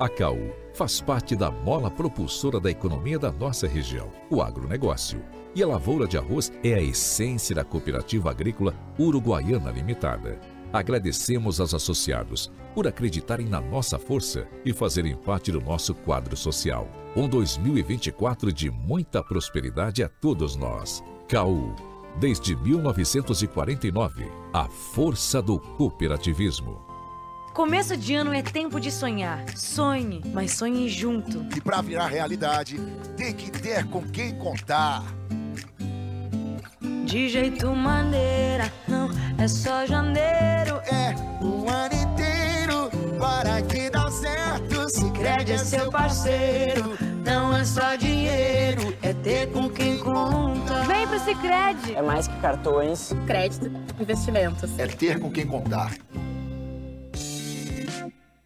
A CAU faz parte da mola propulsora da economia da nossa região, o agronegócio. E a lavoura de arroz é a essência da Cooperativa Agrícola Uruguaiana Limitada. Agradecemos aos associados por acreditarem na nossa força e fazerem parte do nosso quadro social. Um 2024 de muita prosperidade a todos nós. CAU. Desde 1949, a força do cooperativismo. Começo de ano é tempo de sonhar. Sonhe, mas sonhe junto. E para virar realidade, tem que ter com quem contar. De jeito maneira, não é só janeiro. É o ano inteiro para que dá certo. Se crede é seu parceiro. Não é só dinheiro, é ter com quem conta. Vem pro Cicred. É mais que cartões, crédito, investimentos. É ter com quem contar.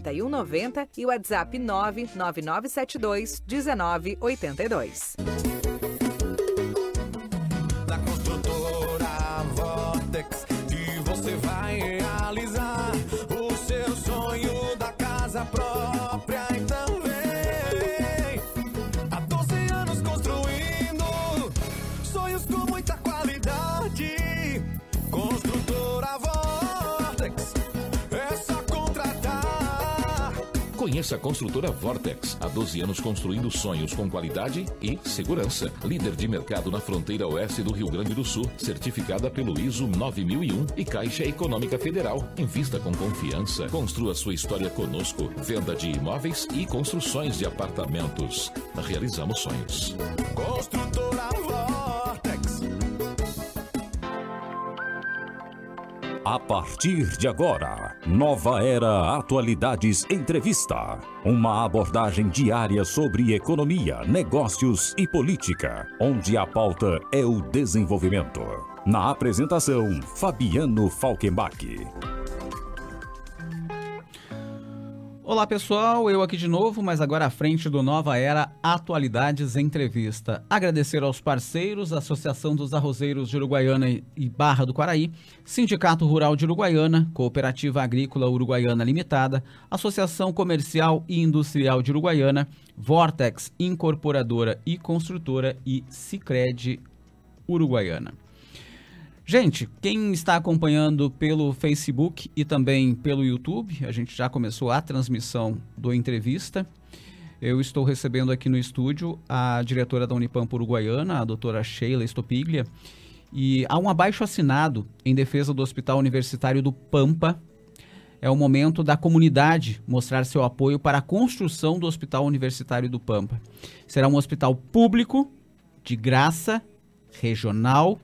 4190 e WhatsApp 99972 1982. Da construtora Vortex e você vai realizar o seu sonho da casa própria Conheça a construtora Vortex. Há 12 anos construindo sonhos com qualidade e segurança. Líder de mercado na fronteira oeste do Rio Grande do Sul. Certificada pelo ISO 9001 e Caixa Econômica Federal. Invista com confiança. Construa sua história conosco. Venda de imóveis e construções de apartamentos. Realizamos sonhos. Construtora Vortex. A partir de agora, Nova Era Atualidades Entrevista. Uma abordagem diária sobre economia, negócios e política, onde a pauta é o desenvolvimento. Na apresentação, Fabiano Falkenbach. Olá pessoal, eu aqui de novo, mas agora à frente do Nova Era Atualidades Entrevista. Agradecer aos parceiros, Associação dos Arrozeiros de Uruguaiana e Barra do Quaraí, Sindicato Rural de Uruguaiana, Cooperativa Agrícola Uruguaiana Limitada, Associação Comercial e Industrial de Uruguaiana, Vortex Incorporadora e Construtora e Cicred Uruguaiana. Gente, quem está acompanhando pelo Facebook e também pelo YouTube, a gente já começou a transmissão do entrevista. Eu estou recebendo aqui no estúdio a diretora da Unipampa Uruguaiana, a doutora Sheila Estopiglia, e há um abaixo assinado em defesa do Hospital Universitário do Pampa. É o momento da comunidade mostrar seu apoio para a construção do Hospital Universitário do Pampa. Será um hospital público, de graça, regional,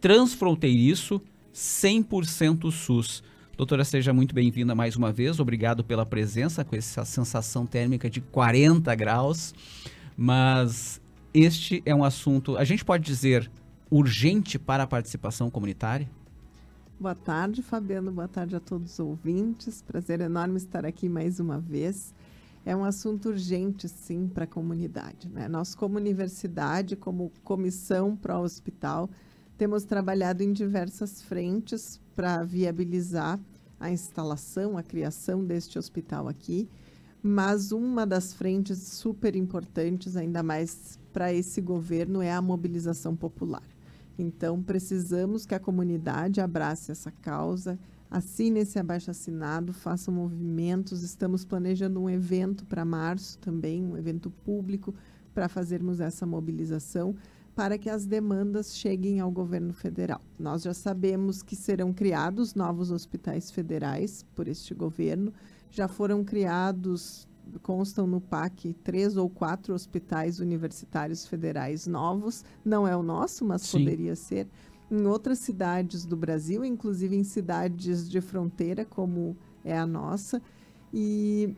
transfronteiriço, 100% SUS. Doutora, seja muito bem-vinda mais uma vez. Obrigado pela presença com essa sensação térmica de 40 graus. Mas este é um assunto, a gente pode dizer, urgente para a participação comunitária? Boa tarde, Fabiano. Boa tarde a todos os ouvintes. Prazer enorme estar aqui mais uma vez. É um assunto urgente, sim, para a comunidade. Né? Nós, como universidade, como comissão para o hospital, temos trabalhado em diversas frentes para viabilizar a instalação, a criação deste hospital aqui, mas uma das frentes super importantes, ainda mais para esse governo, é a mobilização popular. Então, precisamos que a comunidade abrace essa causa, assine esse abaixo assinado, façam movimentos. Estamos planejando um evento para março também, um evento público para fazermos essa mobilização para que as demandas cheguem ao governo federal. Nós já sabemos que serão criados novos hospitais federais por este governo, já foram criados, constam no PAC, três ou quatro hospitais universitários federais novos, não é o nosso, mas Sim. poderia ser. Em outras cidades do Brasil, inclusive em cidades de fronteira, como é a nossa. E,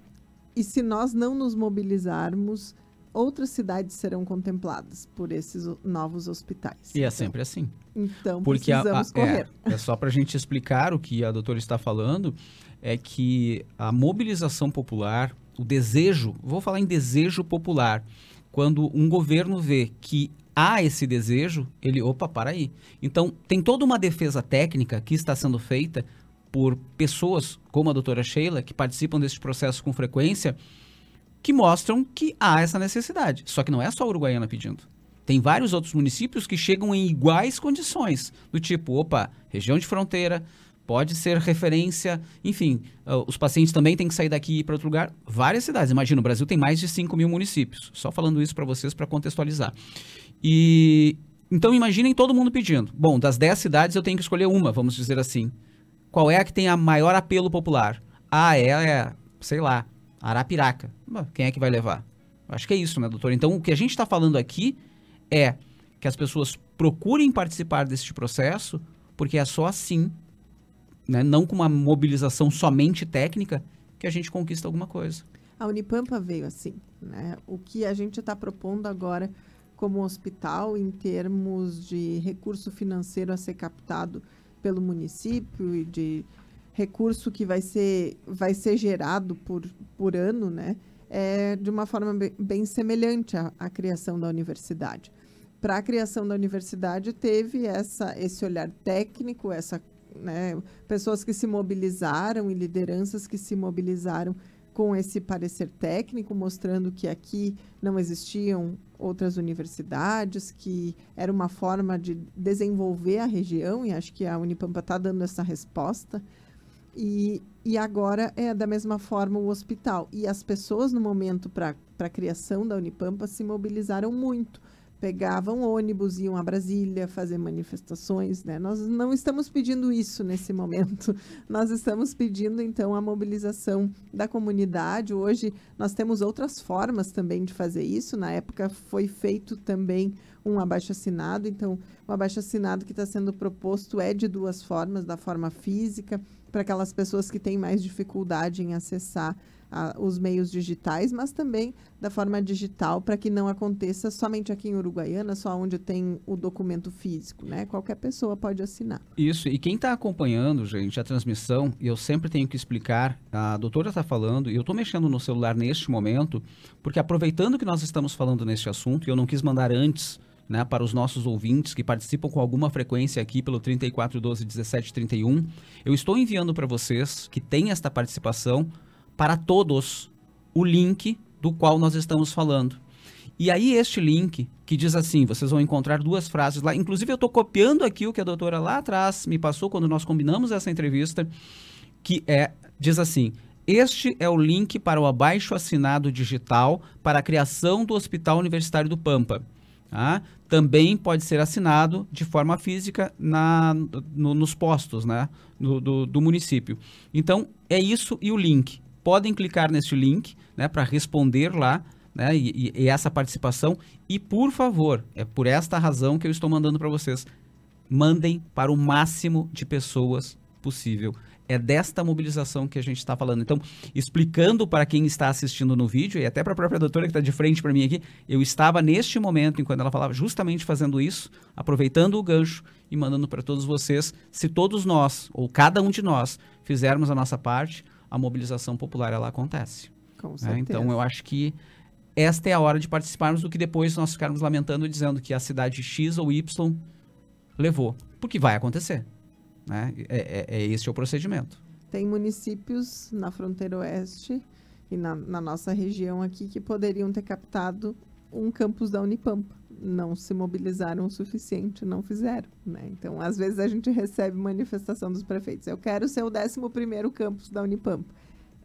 e se nós não nos mobilizarmos, outras cidades serão contempladas por esses novos hospitais. E é Então- sempre assim. Então, Porque a- a- precisamos correr. é, é só para a gente explicar o que a doutora está falando, é que a mobilização popular, o desejo, vou falar em desejo popular, quando um governo vê que há esse desejo, ele, opa, para aí. Então, tem toda uma defesa técnica que está sendo feita por pessoas como a doutora Sheila, que participam desse processo com frequência, que mostram que há essa necessidade. Só que não é só a Uruguaiana pedindo. Tem vários outros municípios que chegam em iguais condições, do tipo, opa, região de fronteira, pode ser referência, enfim, ah, os pacientes também têm que sair daqui e ir para outro lugar. Várias cidades, imagina, o Brasil tem mais de 5 mil municípios. Só falando isso para vocês para contextualizar. E então imaginem todo mundo pedindo. Bom, das 10 cidades eu tenho que escolher uma, vamos dizer assim. Qual é a que tem a maior apelo popular? Ah, é, é sei lá, Arapiraca. Quem é que vai levar? Acho que é isso, né, doutor? Então, o que a gente está falando aqui é que as pessoas procurem participar deste processo, porque é só assim, né, não com uma mobilização somente técnica, que a gente conquista alguma coisa. A Unipampa veio assim, né? O que a gente está propondo agora como hospital em termos de recurso financeiro a ser captado pelo município e de recurso que vai ser, vai ser gerado por, por ano, né? É de uma forma bem, semelhante à, à criação da universidade. Para a criação da universidade teve essa, esse olhar técnico, essa, né, pessoas que se mobilizaram e lideranças que se mobilizaram com esse parecer técnico, mostrando que aqui não existiam outras universidades, que era uma forma de desenvolver a região, e acho que a Unipampa está dando essa resposta. E, e agora é da mesma forma o hospital. E as pessoas, no momento para a criação da Unipampa, se mobilizaram muito. Pegavam ônibus, iam a Brasília fazer manifestações. Né? Nós não estamos pedindo isso nesse momento. Nós estamos pedindo, então, a mobilização da comunidade. Hoje, nós temos outras formas também de fazer isso. Na época, foi feito também um abaixo-assinado. Então, o abaixo-assinado que está sendo proposto é de duas formas: da forma física, para aquelas pessoas que têm mais dificuldade em acessar ah, os meios digitais, mas também da forma digital, para que não aconteça somente aqui em Uruguaiana, só onde tem o documento físico, né? Qualquer pessoa pode assinar. Isso, e quem está acompanhando, gente, a transmissão, eu sempre tenho que explicar, a doutora está falando, e eu estou mexendo no celular neste momento, porque aproveitando que nós estamos falando neste assunto, e eu não quis mandar antes, né, para os nossos ouvintes que participam com alguma frequência aqui pelo 3412 1731, eu estou enviando para vocês que têm esta participação, para todos, o link do qual nós estamos falando. E aí este link que diz assim, vocês vão encontrar duas frases lá. Inclusive eu estou copiando aqui o que a doutora lá atrás me passou quando nós combinamos essa entrevista, que é diz assim: este é o link para o abaixo assinado digital para a criação do Hospital Universitário do Pampa. Tá? Também pode ser assinado de forma física na, no- nos postos né? do, do- do município. Então, é isso e o link. Podem clicar nesse link né, para responder lá né, e, e- e essa participação. E, por favor, é por esta razão que eu estou mandando para vocês. Mandem para o máximo de pessoas possível. É desta mobilização que a gente está falando. Então, explicando para quem está assistindo no vídeo, e até para a própria doutora que está de frente para mim aqui, eu estava neste momento, enquanto ela falava, justamente fazendo isso, aproveitando o gancho e mandando para todos vocês. Se todos nós, ou cada um de nós, fizermos a nossa parte, a mobilização popular ela acontece. Com né? certeza. Então, eu acho que esta é a hora de participarmos do que depois nós ficarmos lamentando e dizendo que a cidade X ou Y levou. Porque vai acontecer. Né? É, é, é este é o procedimento. Tem municípios na fronteira oeste e na, na nossa região aqui que poderiam ter captado um campus da Unipampa. não se mobilizaram o suficiente, não fizeram. Né? Então, às vezes, a gente recebe manifestação dos prefeitos. Eu quero ser o 11º campus da Unipampa.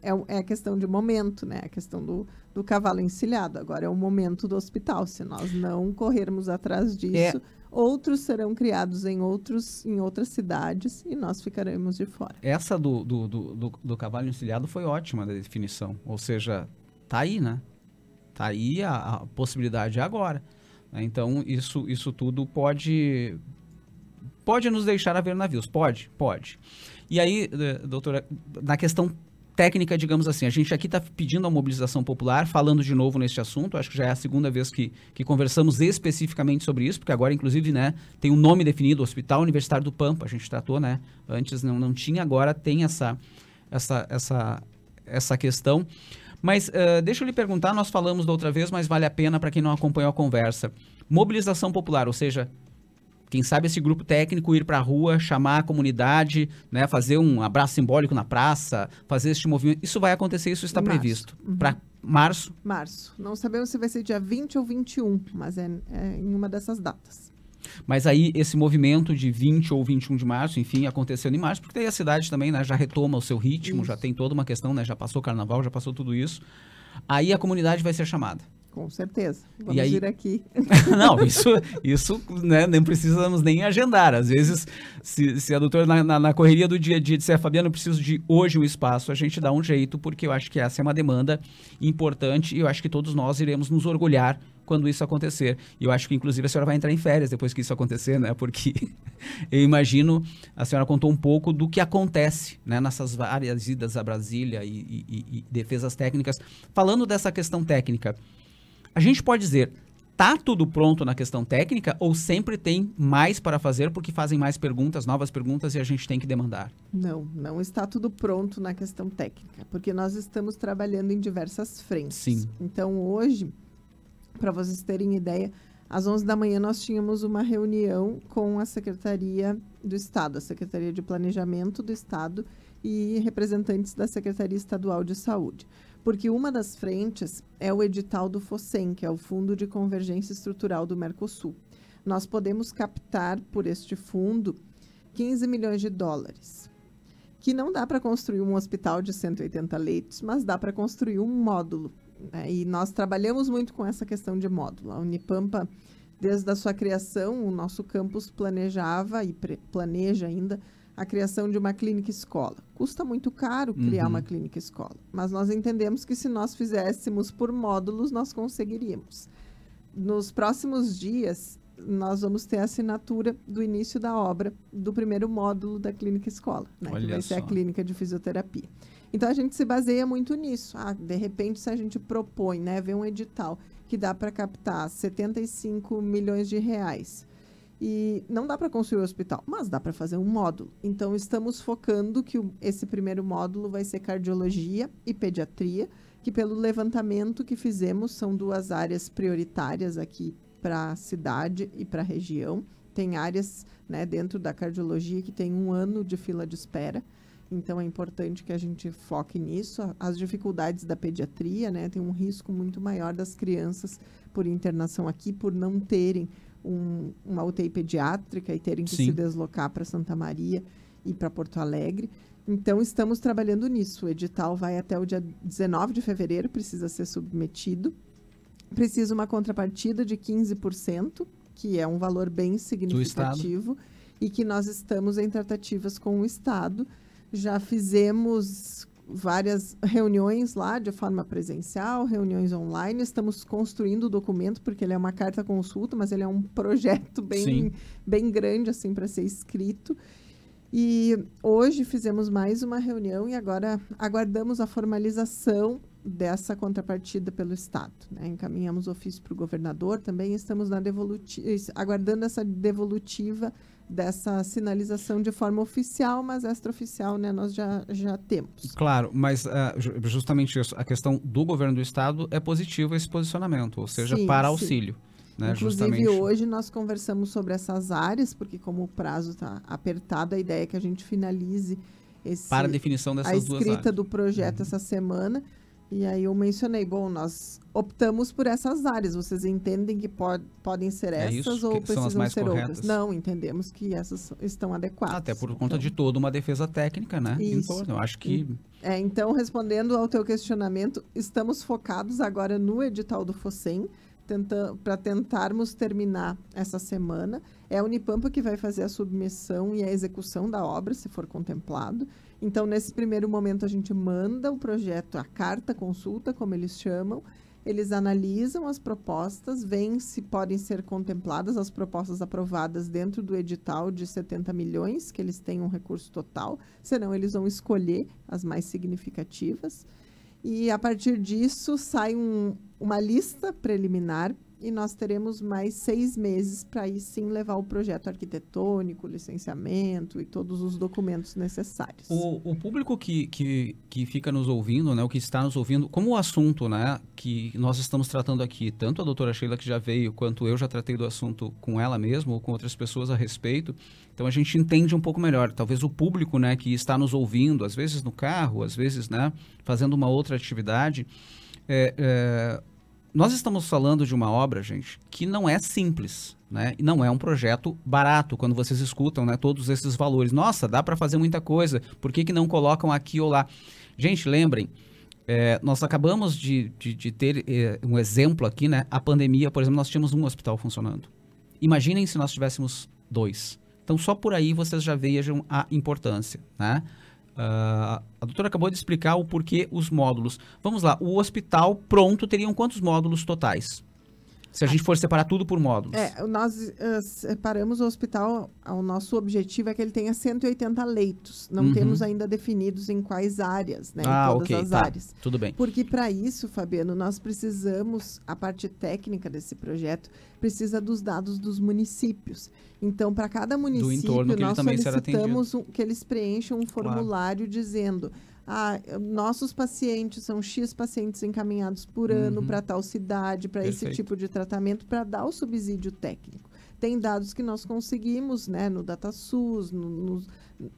É, é, a questão de momento, né? A questão do, do cavalo encilhado. Agora é o momento do hospital. Se nós não corrermos atrás disso, é. Outros serão criados em, outros, em outras cidades e nós ficaremos de fora. Essa do, do, do, do, do cavalo encilhado foi ótima da definição. Ou seja, tá aí, né? Tá aí a, a possibilidade agora. Né? Então, isso, isso tudo pode pode nos deixar a ver navios. Pode, pode. E aí, eh, doutora, na questão técnica, digamos assim, a gente aqui está pedindo a mobilização popular, falando de novo neste assunto, acho que já é a segunda vez que, que conversamos especificamente sobre isso, porque agora, inclusive, né, tem um nome definido, Hospital Universitário do Pampa, a gente tratou, né, antes não, não tinha, agora tem essa, essa, essa, essa questão. Mas uh, deixa eu lhe perguntar, nós falamos da outra vez, mas vale a pena para quem não acompanhou a conversa. Mobilização popular, ou seja, quem sabe esse grupo técnico ir para a rua, chamar a comunidade, né, fazer um abraço simbólico na praça, fazer este movimento. Isso vai acontecer, isso está previsto. Uhum. Para março? Março. Não sabemos se vai ser dia 20 ou 21, mas é, é em uma dessas datas. Mas aí esse movimento de 20 ou 21 de março, enfim, acontecendo em março, porque daí a cidade também né, já retoma o seu ritmo, isso. já tem toda uma questão, né, já passou o carnaval, já passou tudo isso. Aí a comunidade vai ser chamada. Com certeza. Vamos e aí... vir aqui. não, isso, isso né, nem precisamos nem agendar. Às vezes, se, se a doutora, na, na, na, correria do dia a dia, disser, Fabiano, eu preciso de hoje um espaço, a gente dá um jeito, porque eu acho que essa é uma demanda importante e eu acho que todos nós iremos nos orgulhar quando isso acontecer. E eu acho que, inclusive, a senhora vai entrar em férias depois que isso acontecer, né? Porque eu imagino, a senhora contou um pouco do que acontece né? nessas várias idas a Brasília e, e, e defesas técnicas. Falando dessa questão técnica, a gente pode dizer, tá tudo pronto na questão técnica ou sempre tem mais para fazer porque fazem mais perguntas, novas perguntas e a gente tem que demandar? Não, não está tudo pronto na questão técnica, porque nós estamos trabalhando em diversas frentes. Sim. Então, hoje, para vocês terem ideia, às 11 da manhã nós tínhamos uma reunião com a Secretaria do Estado, a Secretaria de Planejamento do Estado e representantes da Secretaria Estadual de Saúde. Porque uma das frentes é o edital do FOSEM, que é o Fundo de Convergência Estrutural do Mercosul. Nós podemos captar por este fundo 15 milhões de dólares, que não dá para construir um hospital de 180 leitos, mas dá para construir um módulo né? E nós trabalhamos muito com essa questão de módulo. A Unipampa, desde a sua criação, o nosso campus planejava e planeja ainda a criação de uma clínica escola. Custa muito caro criar uhum. uma clínica escola, mas nós entendemos que se nós fizéssemos por módulos, nós conseguiríamos. Nos próximos dias, nós vamos ter a assinatura do início da obra do primeiro módulo da clínica escola, né, que vai só. ser a clínica de fisioterapia. Então a gente se baseia muito nisso. Ah, de repente, se a gente propõe, né, ver um edital que dá para captar 75 milhões de reais. E não dá para construir o hospital, mas dá para fazer um módulo. Então estamos focando que esse primeiro módulo vai ser cardiologia e pediatria, que pelo levantamento que fizemos são duas áreas prioritárias aqui para a cidade e para a região. Tem áreas né, dentro da cardiologia que tem um ano de fila de espera. Então é importante que a gente foque nisso. As dificuldades da pediatria, né? Tem um risco muito maior das crianças por internação aqui, por não terem um, uma UTI pediátrica e terem que Sim. se deslocar para Santa Maria e para Porto Alegre. Então, estamos trabalhando nisso. O edital vai até o dia 19 de fevereiro, precisa ser submetido. Precisa uma contrapartida de 15%, que é um valor bem significativo, e que nós estamos em tratativas com o Estado já fizemos várias reuniões lá de forma presencial, reuniões online. Estamos construindo o documento porque ele é uma carta consulta, mas ele é um projeto bem, bem grande assim para ser escrito. E hoje fizemos mais uma reunião e agora aguardamos a formalização dessa contrapartida pelo Estado. Né? Encaminhamos ofício para o governador, também estamos na aguardando essa devolutiva dessa sinalização de forma oficial, mas extraoficial, né, nós já, já temos. Claro, mas uh, justamente isso, a questão do governo do estado é positivo esse posicionamento, ou seja, sim, para auxílio. Né, Inclusive, justamente... hoje nós conversamos sobre essas áreas, porque como o prazo está apertado, a ideia é que a gente finalize esse, para a definição dessas a escrita do projeto uhum. essa semana E aí eu mencionei, bom, nós optamos por essas áreas. Vocês entendem que pod podem ser É essas ou precisam ser corretas. outras? Não, entendemos que essas estão adequadas. Até por conta Então, de toda uma defesa técnica, né? Isso. torno. Eu acho que É, então, respondendo ao teu questionamento, estamos focados agora no edital do FOSEM, para tentarmos terminar essa semana. É a Unipampa que vai fazer a submissão e a execução da obra, se for contemplado. Então, nesse primeiro momento, a gente manda o projeto, a carta consulta, como eles chamam. Eles analisam as propostas, veem se podem ser contempladas as propostas aprovadas dentro do edital de 70 milhões, que eles têm um recurso total, senão eles vão escolher as mais significativas. E a partir disso sai um- uma lista preliminar e nós teremos mais seis meses para aí sim levar o projeto arquitetônico, licenciamento e todos os documentos necessários. O, o público que, que, que fica nos ouvindo, né, o que está nos ouvindo, como o assunto né, que nós estamos tratando aqui, tanto a doutora Sheila que já veio, quanto eu já tratei do assunto com ela mesma ou com outras pessoas a respeito, então a gente entende um pouco melhor. Talvez o público né, que está nos ouvindo, às vezes no carro, às vezes né, fazendo uma outra atividade, é, é, nós estamos falando de uma obra, gente, que não é simples, né? E não é um projeto barato. Quando vocês escutam, né, todos esses valores, nossa, dá para fazer muita coisa. Por que, que não colocam aqui ou lá? Gente, lembrem, é, nós acabamos de, de, de ter é, um exemplo aqui, né? A pandemia, por exemplo, nós tínhamos um hospital funcionando. Imaginem se nós tivéssemos dois. Então, só por aí vocês já vejam a importância, né? Ah, a doutora acabou de explicar o porquê os módulos. Vamos lá, o hospital pronto teriam quantos módulos totais? Se a gente for separar tudo por módulos. É, nós eh, separamos o hospital, o nosso objetivo é que ele tenha 180 leitos. Não Uhum. temos ainda definidos em quais áreas, né? ah, em todas ok, as tá. áreas. Tudo bem. Porque para isso, Fabiano, nós precisamos, a parte técnica desse projeto precisa dos dados dos municípios. Então, para cada município, nós solicitamos um- que eles preencham um formulário dizendo ah, nossos pacientes são X pacientes encaminhados por ano Uhum. para tal cidade, para esse tipo de tratamento, para dar o subsídio técnico. Tem dados que nós conseguimos, né, no DataSUS, no- nos,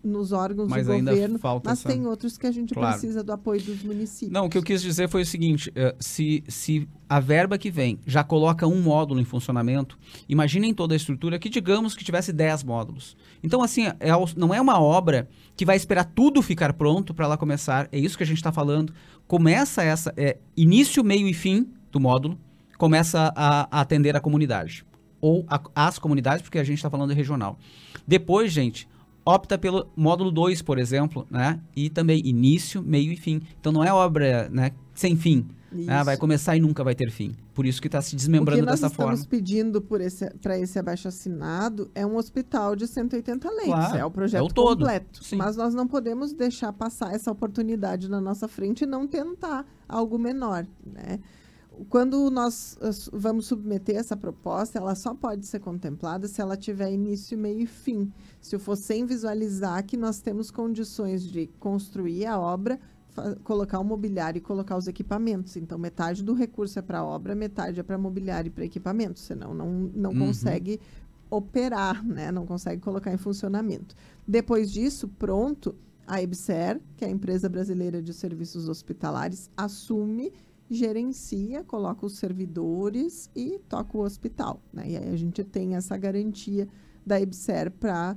nos órgãos Mas de ainda governo, falta mas essa- tem outros que a gente Claro. precisa do apoio dos municípios. Não, o que eu quis dizer foi o seguinte: eh, se, se a verba que vem já coloca um módulo em funcionamento, imaginem toda a estrutura que, digamos, que tivesse 10 módulos. Então, assim, é não é uma obra que vai esperar tudo ficar pronto para ela começar. É isso que a gente está falando. Começa essa. É, início, meio e fim do módulo, começa a, a atender a comunidade. Ou a- as comunidades, porque a gente está falando regional. Depois, gente, opta pelo módulo 2, por exemplo, né? E também início, meio e fim. Então não é obra né, sem fim. né? Vai começar e nunca vai ter fim. Por isso que está se O desmembrando que nós dessa estamos forma. pedindo para esse, esse abaixo assinado é um hospital de 180 leitos. Claro, é o projeto é o todo, completo. sim. Mas nós não podemos deixar passar essa oportunidade na nossa frente e não tentar algo menor. Né? Quando nós eh, vamos submeter essa proposta, ela só pode ser contemplada se ela tiver início, meio e fim. Se for sem visualizar que nós temos condições de construir a obra, colocar o mobiliário e colocar os equipamentos. Então, metade do recurso é para obra, metade é para mobiliário e para equipamentos. Senão, não, não Uhum. consegue operar, né? não consegue colocar em funcionamento. Depois disso, pronto, a EBSER, que é a Empresa Brasileira de Serviços Hospitalares, assume gerencia, coloca os servidores e toca o hospital. Né? E aí a gente tem essa garantia da EBSER para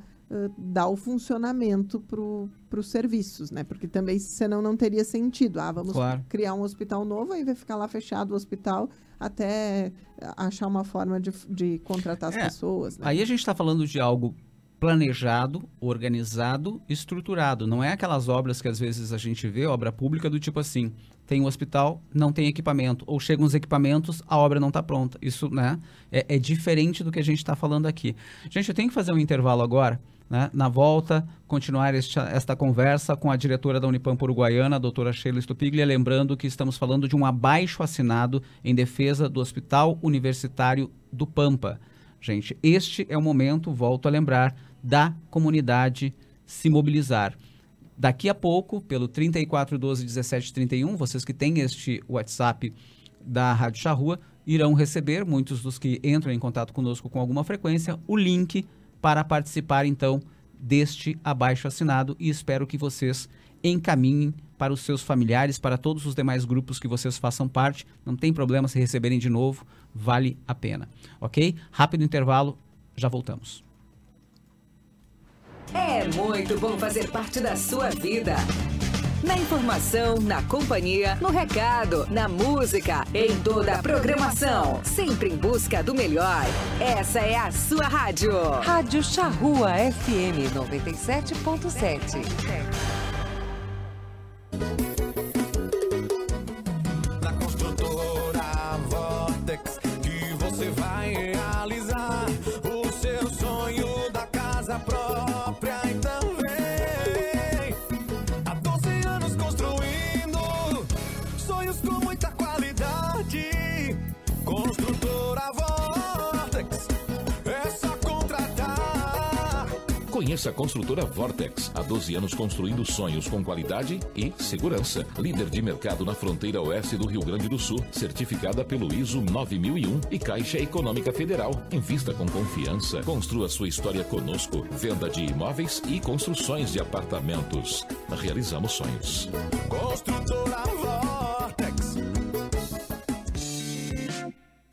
dar o funcionamento para os serviços, né? Porque também, senão, não teria sentido. Ah, vamos Claro. criar um hospital novo, aí vai ficar lá fechado o hospital até achar uma forma de, de contratar as É, pessoas. Né? Aí a gente está falando de algo planejado, organizado, estruturado. Não é aquelas obras que às vezes a gente vê, obra pública do tipo assim, tem um hospital, não tem equipamento, ou chegam os equipamentos, a obra não está pronta. Isso, né, é, é diferente do que a gente está falando aqui. Gente, eu tenho que fazer um intervalo agora, né? Na volta, continuar esta, esta conversa com a diretora da Unipampa Uruguaiana, a doutora Sheila Stupiglia, lembrando que estamos falando de um abaixo assinado em defesa do Hospital Universitário do Pampa. Gente, este é o momento, volto a lembrar, da comunidade se mobilizar. Daqui a pouco, pelo 3412 1731, vocês que têm este WhatsApp da Rádio Charrua irão receber, muitos dos que entram em contato conosco com alguma frequência, o link para participar então deste abaixo assinado e espero que vocês encaminhem para os seus familiares, para todos os demais grupos que vocês façam parte. Não tem problema se receberem de novo, vale a pena. Ok? Rápido intervalo, já voltamos. É muito bom fazer parte da sua vida. Na informação, na companhia, no recado, na música, em toda a programação. Sempre em busca do melhor. Essa é a sua rádio. Rádio Charrua FM 97.7. Conheça a construtora Vortex. Há 12 anos construindo sonhos com qualidade e segurança. Líder de mercado na fronteira oeste do Rio Grande do Sul. Certificada pelo ISO 9001 e Caixa Econômica Federal. Invista com confiança. Construa sua história conosco. Venda de imóveis e construções de apartamentos. Realizamos sonhos. Construtora Vortex.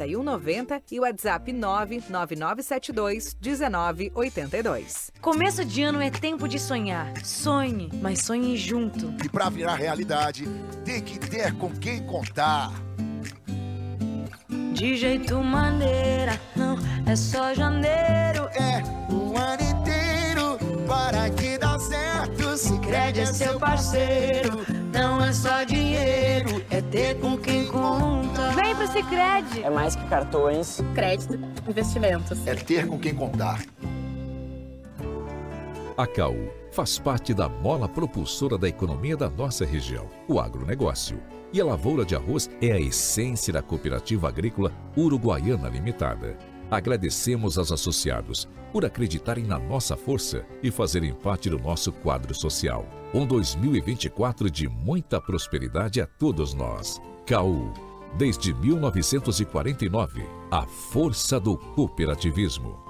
4190 e o WhatsApp 99972 1982. Começo de ano é tempo de sonhar. Sonhe, mas sonhe junto. E pra virar realidade, tem que ter com quem contar. De jeito maneira, não é só janeiro. É o ano inteiro para que dá certo. Se crede é seu parceiro, não é só dinheiro, é ter com quem conta. Vem pro Cicred. É mais que cartões. Crédito, investimentos. É ter com quem contar. A CAU faz parte da mola propulsora da economia da nossa região, o agronegócio. E a lavoura de arroz é a essência da cooperativa agrícola Uruguaiana Limitada. Agradecemos aos associados por acreditarem na nossa força e fazerem parte do nosso quadro social. Um 2024 de muita prosperidade a todos nós. CAU, desde 1949, a força do cooperativismo.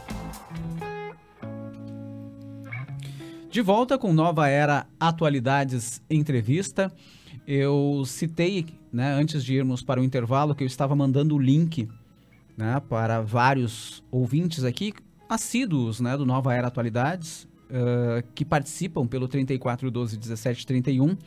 De volta com Nova Era Atualidades Entrevista. Eu citei, né, antes de irmos para o intervalo, que eu estava mandando o link né, para vários ouvintes aqui, assíduos né, do Nova Era Atualidades, uh, que participam pelo 3412 1731.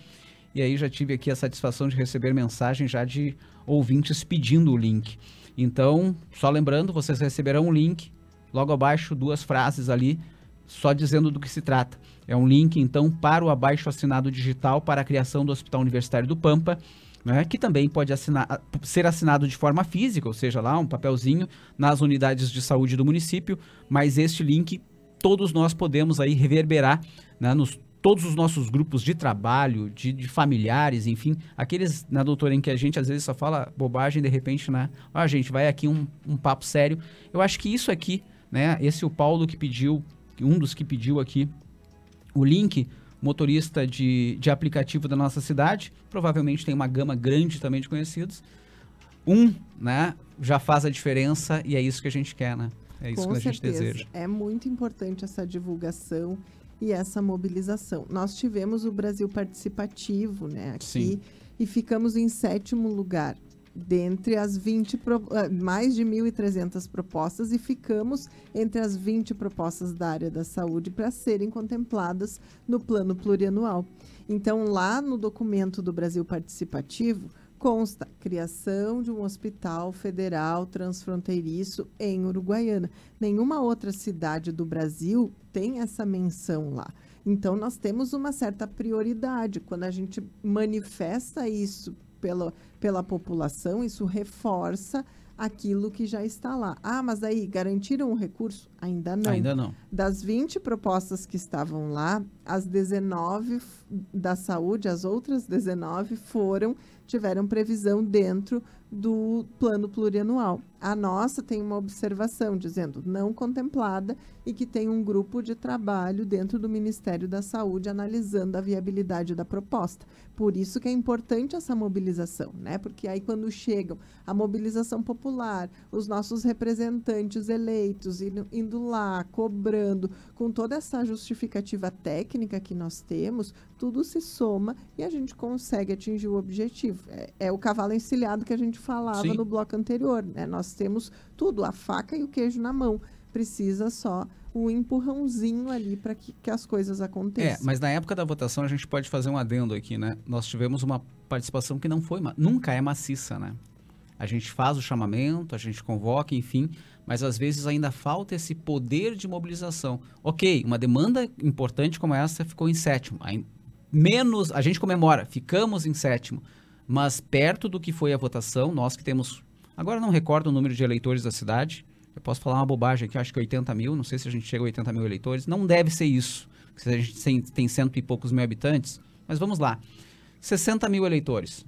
E aí já tive aqui a satisfação de receber mensagem já de ouvintes pedindo o link. Então, só lembrando, vocês receberão um link, logo abaixo duas frases ali, só dizendo do que se trata. É um link, então, para o abaixo assinado digital para a criação do Hospital Universitário do Pampa, né, que também pode assinar, ser assinado de forma física, ou seja, lá um papelzinho nas unidades de saúde do município, mas este link todos nós podemos aí reverberar né, nos todos os nossos grupos de trabalho, de, de, familiares, enfim, aqueles, né, doutora, em que a gente às vezes só fala bobagem, de repente, né, ah, gente, vai aqui um, um papo sério. Eu acho que isso aqui, né, esse é o Paulo que pediu, um dos que pediu aqui o link, motorista de, de aplicativo da nossa cidade, provavelmente tem uma gama grande também de conhecidos. Um, né, já faz a diferença e é isso que a gente quer, né? É isso Com que a gente certeza. deseja. É muito importante essa divulgação e essa mobilização. Nós tivemos o Brasil Participativo, né, aqui, Sim. e ficamos em sétimo lugar dentre as 20 pro- ah, mais de 1.300 propostas e ficamos entre as 20 propostas da área da saúde para serem contempladas no plano plurianual. Então, lá no documento do Brasil Participativo, consta criação de um hospital federal transfronteiriço em Uruguaiana. Nenhuma outra cidade do Brasil tem essa menção lá. Então, nós temos uma certa prioridade. Quando a gente manifesta isso pela, pela população, isso reforça aquilo que já está lá. Ah, mas aí garantiram o recurso? Ainda não. Ainda não. Das 20 propostas que estavam lá, as 19 da saúde, as outras 19 foram tiveram previsão dentro do plano plurianual. A nossa tem uma observação dizendo não contemplada e que tem um grupo de trabalho dentro do Ministério da Saúde analisando a viabilidade da proposta. Por isso que é importante essa mobilização, né? Porque aí quando chegam a mobilização popular, os nossos representantes eleitos indo, indo lá, cobrando, com toda essa justificativa técnica que nós temos, tudo se soma e a gente consegue atingir o objetivo. É, é o cavalo encilhado que a gente falava Sim. no bloco anterior. Né? Nós temos tudo, a faca e o queijo na mão. Precisa só o empurrãozinho ali para que, que, as coisas aconteçam. É, mas na época da votação a gente pode fazer um adendo aqui, né? Nós tivemos uma participação que não foi, nunca é maciça, né? A gente faz o chamamento, a gente convoca, enfim, mas às vezes ainda falta esse poder de mobilização. Ok, uma demanda importante como essa ficou em sétimo. Menos, a gente comemora, ficamos em sétimo mas perto do que foi a votação, nós que temos. Agora não recordo o número de eleitores da cidade. Eu posso falar uma bobagem aqui, acho que 80 mil, não sei se a gente chega a 80 mil eleitores. Não deve ser isso, se a gente tem cento e poucos mil habitantes. Mas vamos lá. 60 mil eleitores.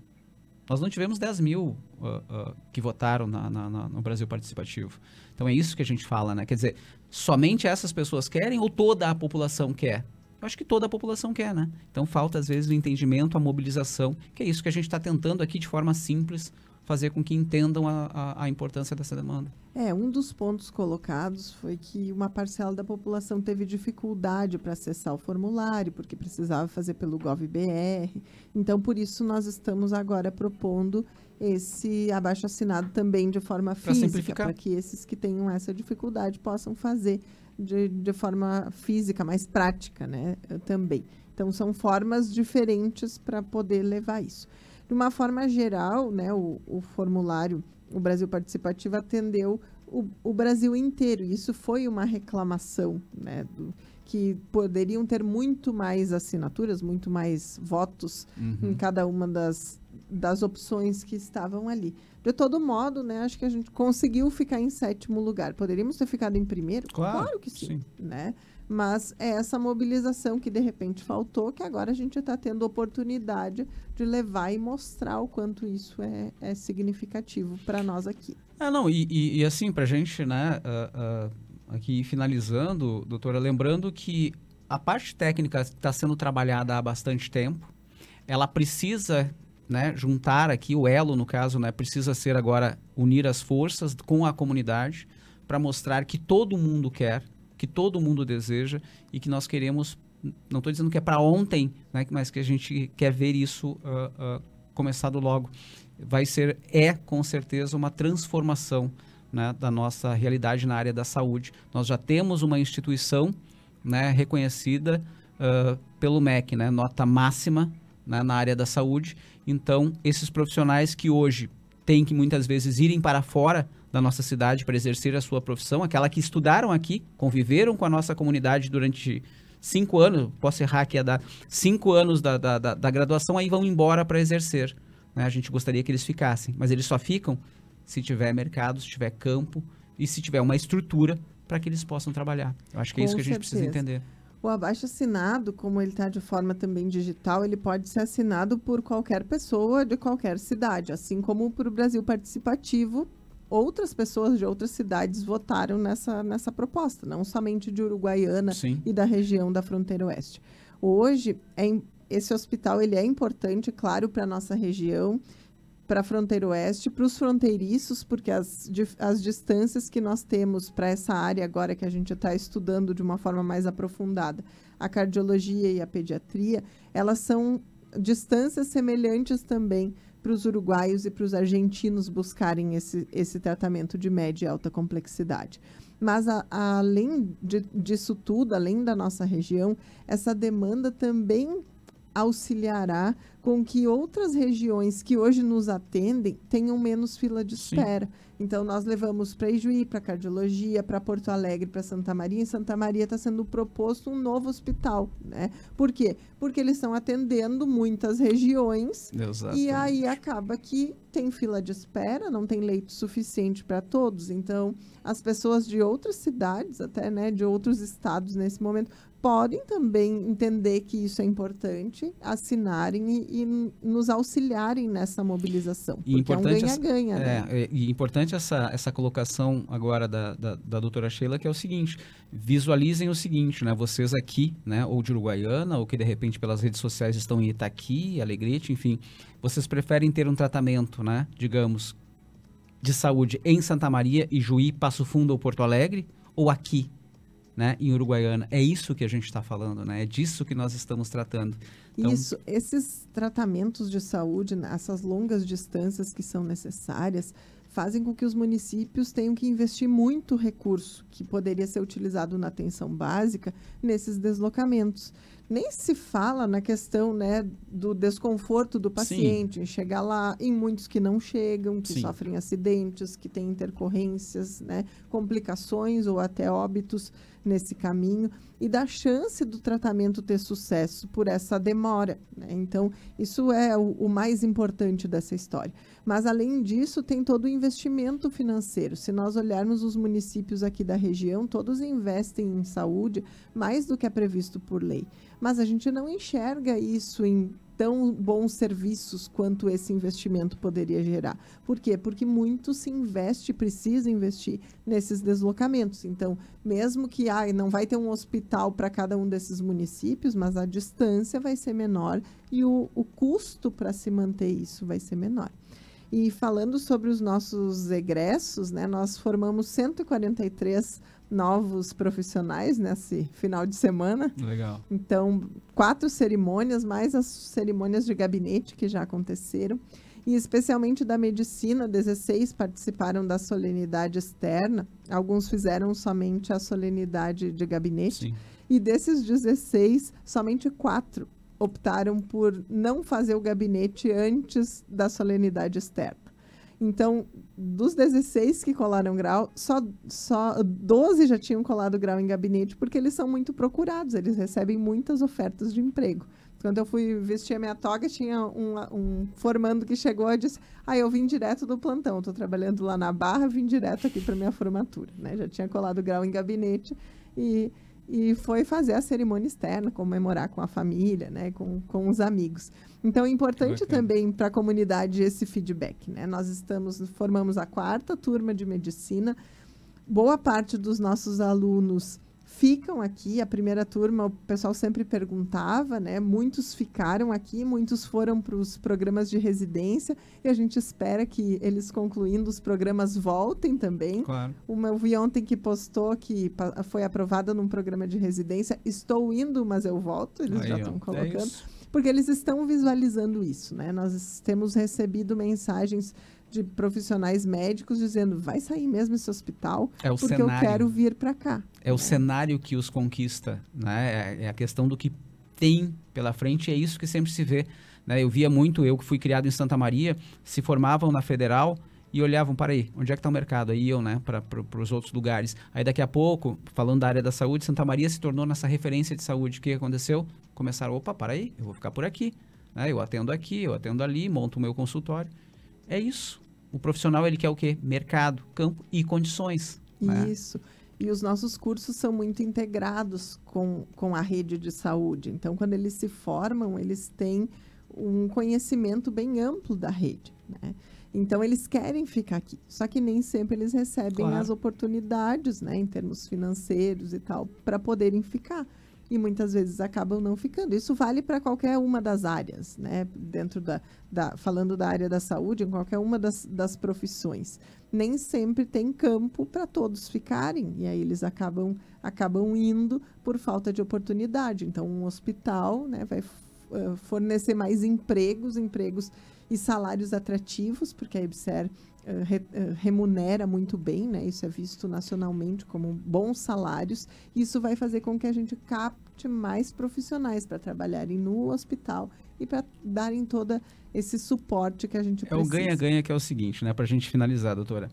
Nós não tivemos 10 mil uh, uh, que votaram na, na, na, no Brasil Participativo. Então é isso que a gente fala, né? Quer dizer, somente essas pessoas querem ou toda a população quer? Eu acho que toda a população quer, né? Então falta, às vezes, o entendimento, a mobilização, que é isso que a gente está tentando aqui de forma simples fazer com que entendam a, a, a, importância dessa demanda. É, um dos pontos colocados foi que uma parcela da população teve dificuldade para acessar o formulário, porque precisava fazer pelo GovBR. Então, por isso, nós estamos agora propondo esse abaixo assinado também de forma física, para que esses que tenham essa dificuldade possam fazer de, de forma física, mais prática, né? Também. Então, são formas diferentes para poder levar isso. De uma forma geral, né, o, o formulário, o Brasil Participativo atendeu o, o, Brasil inteiro. Isso foi uma reclamação, né, do, que poderiam ter muito mais assinaturas, muito mais votos uhum. em cada uma das, das opções que estavam ali. De todo modo, né, acho que a gente conseguiu ficar em sétimo lugar. Poderíamos ter ficado em primeiro? Claro, claro que sim, sim. Né? Mas é essa mobilização que de repente faltou, que agora a gente está tendo oportunidade de levar e mostrar o quanto isso é, é significativo para nós aqui. É, não, e, e, e assim, para a gente, né, uh, uh, aqui finalizando, doutora, lembrando que a parte técnica está sendo trabalhada há bastante tempo, ela precisa né, juntar aqui o elo, no caso, né, precisa ser agora unir as forças com a comunidade para mostrar que todo mundo quer, que todo mundo deseja e que nós queremos, não estou dizendo que é para ontem, né, mas que a gente quer ver isso uh, uh, começado logo. Vai ser, é com certeza, uma transformação né, da nossa realidade na área da saúde. Nós já temos uma instituição né, reconhecida uh, pelo MEC, né, nota máxima né, na área da saúde, então, esses profissionais que hoje têm que muitas vezes irem para fora da nossa cidade para exercer a sua profissão, aquela que estudaram aqui, conviveram com a nossa comunidade durante cinco anos, posso errar aqui a dar cinco anos da, da, da, da graduação, aí vão embora para exercer. Né? A gente gostaria que eles ficassem, mas eles só ficam se tiver mercado, se tiver campo e se tiver uma estrutura para que eles possam trabalhar. Eu acho que é isso que a gente precisa entender. O abaixo assinado, como ele está de forma também digital, ele pode ser assinado por qualquer pessoa de qualquer cidade, assim como para o Brasil Participativo, outras pessoas de outras cidades votaram nessa, nessa proposta, não somente de Uruguaiana Sim. e da região da fronteira oeste. Hoje, é, esse hospital ele é importante, claro, para a nossa região, para a fronteira oeste, para os fronteiriços, porque as, as distâncias que nós temos para essa área agora que a gente está estudando de uma forma mais aprofundada, a cardiologia e a pediatria, elas são distâncias semelhantes também para os uruguaios e para os argentinos buscarem esse, esse tratamento de média e alta complexidade. Mas, a, a, além de, disso tudo, além da nossa região, essa demanda também auxiliará com que outras regiões que hoje nos atendem tenham menos fila de Sim. espera. Então, nós levamos para Ijuí, para cardiologia, para Porto Alegre, para Santa Maria. Em Santa Maria está sendo proposto um novo hospital, né? Por quê? Porque eles estão atendendo muitas regiões Exato. e aí acaba que tem fila de espera, não tem leito suficiente para todos. Então, as pessoas de outras cidades, até né, de outros estados nesse momento, podem também entender que isso é importante, assinarem e, e nos auxiliarem nessa mobilização. E porque é um importante essa- ganha-ganha, né? É, é, e importante essa, essa colocação agora da, da, da doutora Sheila, que é o seguinte, visualizem o seguinte, né, vocês aqui, né, ou de Uruguaiana, ou que de repente pelas redes sociais estão em Itaqui, Alegrete, enfim, vocês preferem ter um tratamento, né, digamos, de saúde em Santa Maria, Ijuí, Passo Fundo ou Porto Alegre, ou aqui, né, em Uruguaiana. É isso que a gente está falando, né, é disso que nós estamos tratando. Então, Isso, esses tratamentos de saúde, né, essas longas distâncias que são necessárias, fazem com que os municípios tenham que investir muito recurso que poderia ser utilizado na atenção básica nesses deslocamentos. Nem se fala na questão né, do desconforto do paciente, em chegar lá, em muitos que não chegam, que Sim. sofrem acidentes, que têm intercorrências, né, complicações ou até óbitos nesse caminho e da chance do tratamento ter sucesso por essa demora. né? Então, isso é o, o mais importante dessa história. Mas, além disso, tem todo o investimento financeiro. Se nós olharmos os municípios aqui da região, todos investem em saúde mais do que é previsto por lei. Mas a gente não enxerga isso em tão bons serviços quanto esse investimento poderia gerar. Por quê? Porque muito se investe, precisa investir nesses deslocamentos. Então, mesmo que ah, não vai ter um hospital para cada um desses municípios, mas a distância vai ser menor e o, o custo para se manter isso vai ser menor. E falando sobre os nossos egressos, né, nós formamos 143 novos profissionais nesse final de semana. Legal. Então, quatro cerimônias, mais as cerimônias de gabinete que já aconteceram. E especialmente da medicina, 16 participaram da solenidade externa. Alguns fizeram somente a solenidade de gabinete. Sim. E desses 16, somente quatro optaram por não fazer o gabinete antes da solenidade externa. Então, dos 16 que colaram grau, só, só 12 já tinham colado grau em gabinete, porque eles são muito procurados, eles recebem muitas ofertas de emprego. Quando eu fui vestir a minha toga, tinha um, um formando que chegou e disse: Ah, eu vim direto do plantão, estou trabalhando lá na Barra, vim direto aqui para minha formatura. Né? Já tinha colado grau em gabinete e, e foi fazer a cerimônia externa, comemorar com a família, né? com, com os amigos. Então, é importante Bacana. também para a comunidade esse feedback. Né? Nós estamos formamos a quarta turma de medicina. Boa parte dos nossos alunos ficam aqui. A primeira turma, o pessoal sempre perguntava, né? Muitos ficaram aqui, muitos foram para os programas de residência e a gente espera que eles concluindo os programas voltem também. Claro. Uma eu vi ontem que postou que foi aprovada num programa de residência. Estou indo, mas eu volto. Eles já Aí, ó. estão É colocando isso. porque eles estão visualizando isso, né? Nós temos recebido mensagens de profissionais médicos dizendo: vai sair mesmo esse hospital, É o porque cenário. eu quero vir para cá. É o cenário que os conquista, né? É- É a questão do que tem pela frente, é isso que sempre se vê. Né? Eu via muito, eu que fui criado em Santa Maria, se formavam na Federal e olhavam, para aí, onde é que está o mercado? Aí iam, né, para os outros lugares. Aí daqui a pouco, falando da área da saúde, Santa Maria se tornou nessa referência de saúde. O que aconteceu? Começaram, opa, para aí, eu vou ficar por aqui. Né? Eu atendo aqui, eu atendo ali, monto o meu consultório. É isso. O profissional, ele quer o quê? Mercado, campo e condições. né? Isso. E os nossos cursos são muito integrados com, com a rede de saúde. Então, quando eles se formam, eles têm um conhecimento bem amplo da rede. Né? Então, eles querem ficar aqui. Só que nem sempre eles recebem Claro. as oportunidades, né, em termos financeiros e tal, para poderem ficar. E muitas vezes acabam não ficando. Isso vale para qualquer uma das áreas, né? Dentro da, da. Falando da área da saúde, em qualquer uma das, das profissões nem sempre tem campo para todos ficarem e aí eles acabam acabam indo por falta de oportunidade. Então um hospital, né, vai eh, fornecer mais empregos, empregos e salários atrativos, porque a EBSER uh, re, uh, remunera muito bem, né? Isso é visto nacionalmente como bons salários. Isso vai fazer com que a gente capte mais profissionais para trabalharem no hospital e para darem todo esse suporte que a gente é precisa. É o ganha-ganha que é o seguinte, né? Para a gente finalizar, doutora.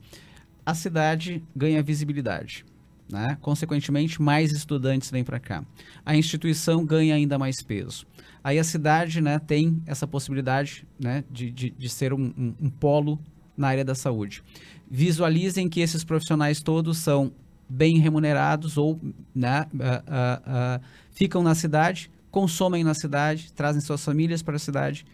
A cidade ganha visibilidade. Né? Consequentemente, mais estudantes vêm para cá. A instituição ganha ainda mais peso. Aí a cidade né, tem essa possibilidade né, de, de, de ser um, um, um polo na área da saúde. Visualizem que esses profissionais todos são bem remunerados ou né, uh, uh, uh, ficam na cidade, consomem na cidade, trazem suas famílias para a cidade,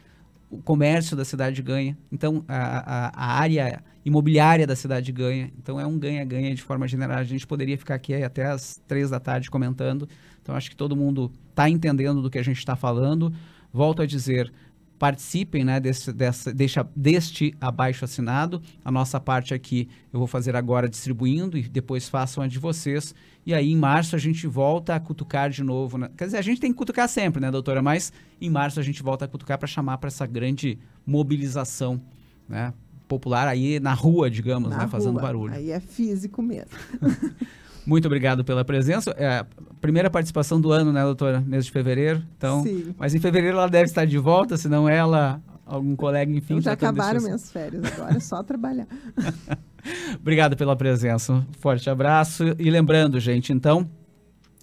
o comércio da cidade ganha, então a, a, a, área imobiliária da cidade ganha, então é um ganha-ganha de forma geral. A gente poderia ficar aqui até as três da tarde comentando, então acho que todo mundo está entendendo do que a gente está falando. Volto a dizer, participem né, desse, dessa, deixa, deste abaixo assinado. A nossa parte aqui eu vou fazer agora distribuindo e depois façam a de vocês. E aí, em março, a gente volta a cutucar de novo. Né? Quer dizer, a gente tem que cutucar sempre, né, doutora? Mas em março a gente volta a cutucar para chamar para essa grande mobilização né, popular aí na rua, digamos, na né, fazendo rua. barulho. Aí é físico mesmo. Muito obrigado pela presença. É primeira participação do ano, né, doutora? Mês de fevereiro. Então, Sim. Mas em fevereiro ela deve estar de volta, se não ela, algum colega, enfim. Então, já acabaram minhas férias, agora é só trabalhar. obrigado pela presença. Um forte abraço. E lembrando, gente, então,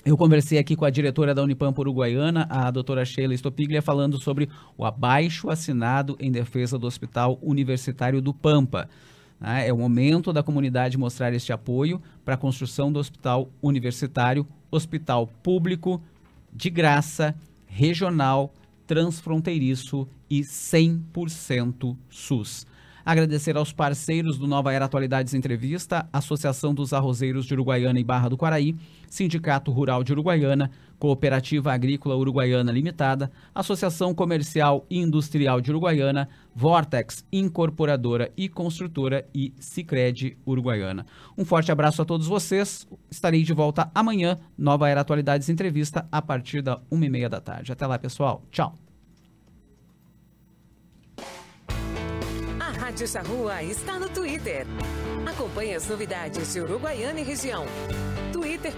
eu conversei aqui com a diretora da Unipampa Uruguaiana, a doutora Sheila Stopiglia, falando sobre o abaixo assinado em defesa do Hospital Universitário do Pampa. É o momento da comunidade mostrar este apoio para a construção do hospital universitário, hospital público, de graça, regional, transfronteiriço e 100% SUS. Agradecer aos parceiros do Nova Era Atualidades Entrevista, Associação dos Arrozeiros de Uruguaiana e Barra do Quaraí, Sindicato Rural de Uruguaiana, Cooperativa Agrícola Uruguaiana Limitada, Associação Comercial e Industrial de Uruguaiana, Vortex Incorporadora e Construtora e Sicredi Uruguaiana. Um forte abraço a todos vocês. Estarei de volta amanhã, Nova Era Atualidades Entrevista, a partir da uma e meia da tarde. Até lá, pessoal. Tchau. A Rádio Charrua está no Twitter. Acompanhe as novidades de Uruguaiana e região. twitter.com